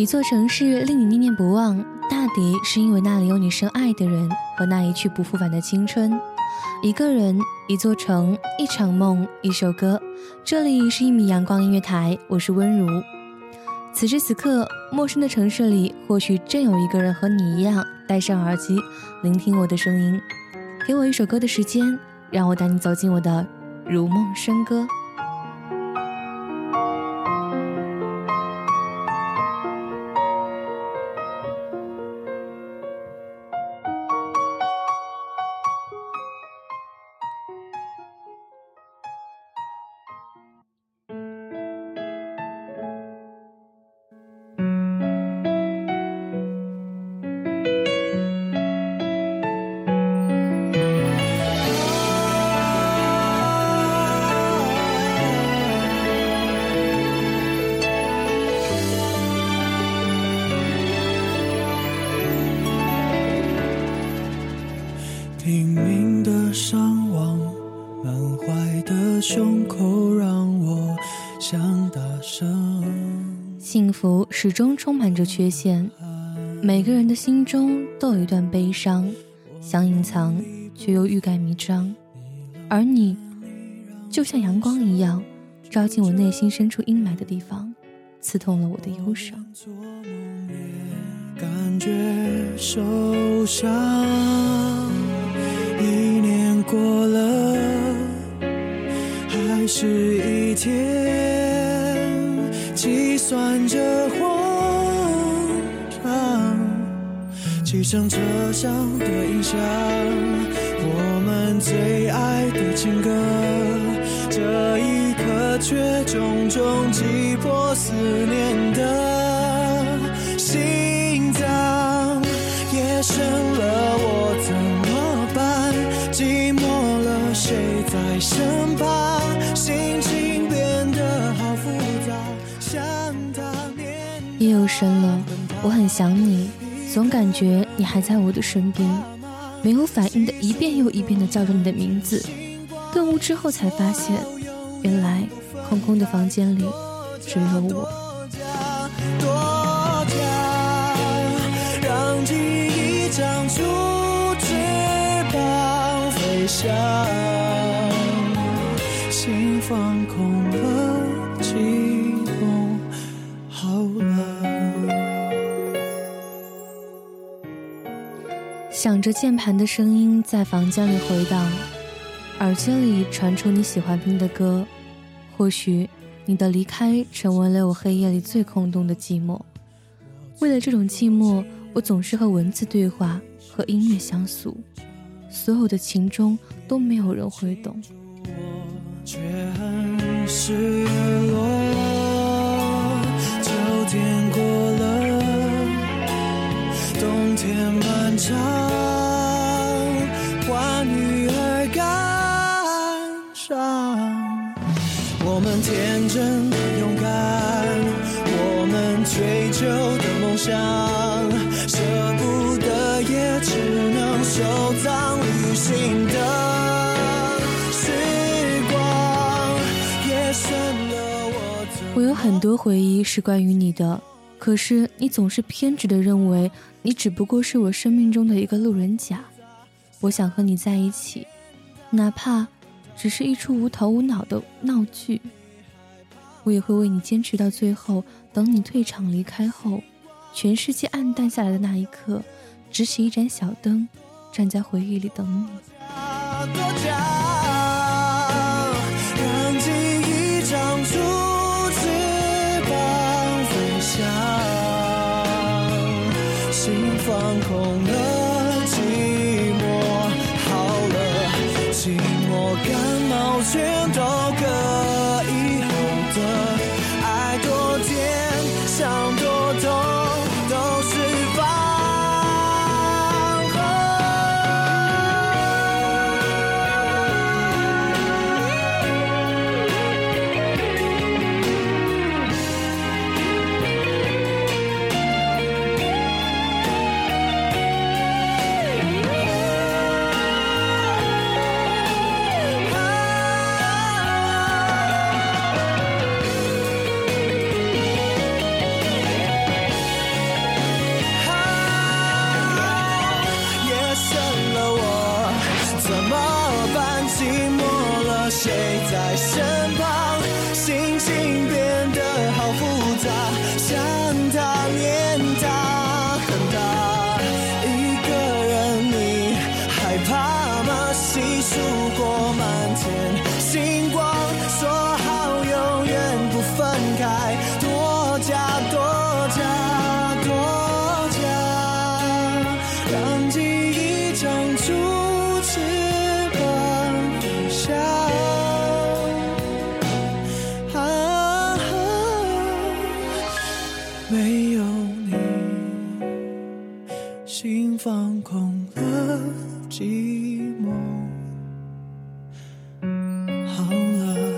一座城市令你念念不忘，大抵是因为那里有你深爱的人和那一去不复返的青春。一个人，一座城，一场梦，一首歌。这里是一米阳光音乐台，我是温如。此时此刻，陌生的城市里，或许正有一个人和你一样，戴上耳机，聆听我的声音。给我一首歌的时间，让我带你走进我的如梦笙歌。始终充满着缺陷，每个人的心中都有一段悲伤，想隐藏却又欲盖弥彰。而你，就像阳光一样，照进我内心深处阴霾的地方，刺痛了我的忧伤。感觉受伤。一年过了，还是一天，计算着汽车车上的音响，我们最爱的情歌，这一刻却重重击破思念的心脏。夜深了，我怎么办？寂寞了，谁在身旁？心情变得好复杂，像当年夜又深了，我很想你，总感觉你还在我的身边，没有反应的一遍又一遍的叫着你的名字。顿悟之后才发现，原来空空的房间里只有我。多响着键盘的声音在房间里回荡，耳机里传出你喜欢听的歌。或许你的离开成为了我黑夜里最空洞的寂寞。为了这种寂寞，我总是和文字对话，和音乐相诉。所有的情中都没有人会懂。我却很失落。天漫长，欢愉而感伤。我们天真的勇敢，我们追求的梦想，舍不得也只能收藏旅行的时光，夜深了我我有很多回忆是关于你的，可是你总是偏执的认为你只不过是我生命中的一个路人甲。我想和你在一起，哪怕只是一出无头无脑的闹剧，我也会为你坚持到最后。等你退场离开后，全世界暗淡下来的那一刻，只起一盏小灯，站在回忆里等你。空的，寂寞好了。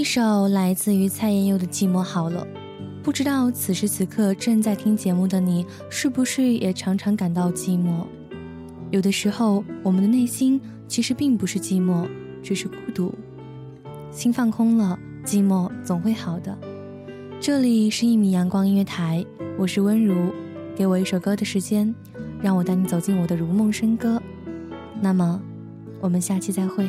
一首来自于蔡妍佑的《寂寞好了》，不知道此时此刻正在听节目的你，是不是也常常感到寂寞？有的时候，我们的内心其实并不是寂寞，只是孤独。心放空了，寂寞总会好的。这里是一米阳光音乐台，我是温如，给我一首歌的时间，让我带你走进我的如梦笙歌。那么，我们下期再会。